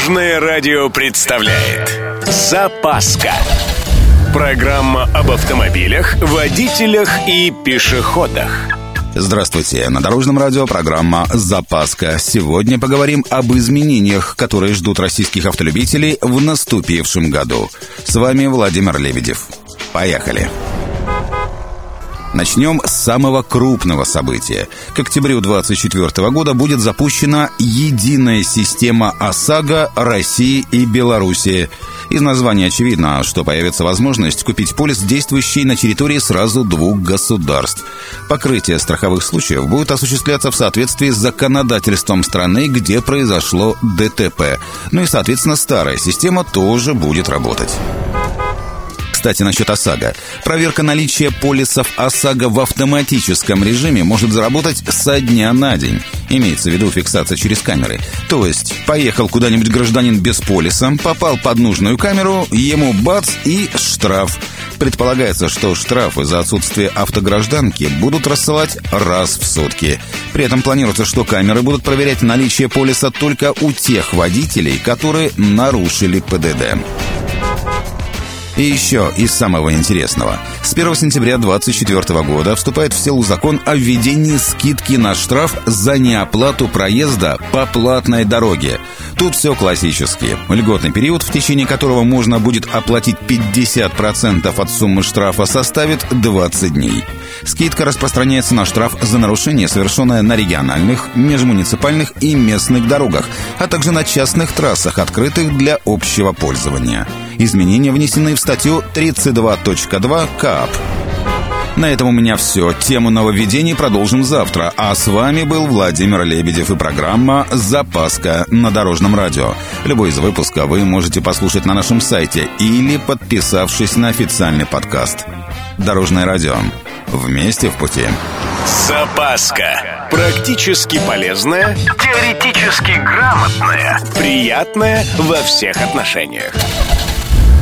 Дорожное радио представляет Запаска Программа об автомобилях, водителях и пешеходах Здравствуйте, на Дорожном радио программа «Запаска». Сегодня поговорим об изменениях, которые ждут российских автолюбителей в наступившем году. С вами Владимир Лебедев. Поехали! Начнем с самого крупного события. К октябрю 2024 года будет запущена единая система ОСАГО России и Беларуси. Из названия очевидно, что появится возможность купить полис, действующий на территории сразу двух государств. Покрытие страховых случаев будет осуществляться в соответствии с законодательством страны, где произошло ДТП. Ну и, соответственно, старая система тоже будет работать. Кстати, насчет ОСАГО. Проверка наличия полисов ОСАГО в автоматическом режиме может заработать со дня на день. Имеется в виду фиксация через камеры. То есть, поехал куда-нибудь гражданин без полиса, попал под нужную камеру, ему бац и штраф. Предполагается, что штрафы за отсутствие автогражданки будут рассылать раз в сутки. При этом планируется, что камеры будут проверять наличие полиса только у тех водителей, которые нарушили ПДД. И еще из самого интересного. С 1 сентября 2024 года вступает в силу закон о введении скидки на штраф за неоплату проезда по платной дороге. Тут все классически. Льготный период, в течение которого можно будет оплатить 50% от суммы штрафа, составит 20 дней. Скидка распространяется на штраф за нарушение, совершенное на региональных, межмуниципальных и местных дорогах, а также на частных трассах, открытых для общего пользования. Изменения внесены в статью 32.2 КАП. На этом у меня все. Тему нововведений продолжим завтра. А с вами был Владимир Лебедев и программа «Запаска» на Дорожном радио. Любой из выпуска вы можете послушать на нашем сайте или подписавшись на официальный подкаст. Дорожное радио. Вместе в пути. Запаска. Практически полезная, теоретически грамотная, приятная во всех отношениях.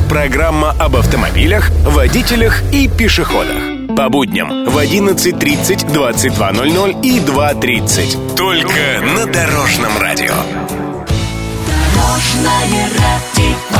Программа об автомобилях, водителях и пешеходах. По будням в 11.30, 22.00 и 2.30. Только на Дорожном радио. Дорожное радио.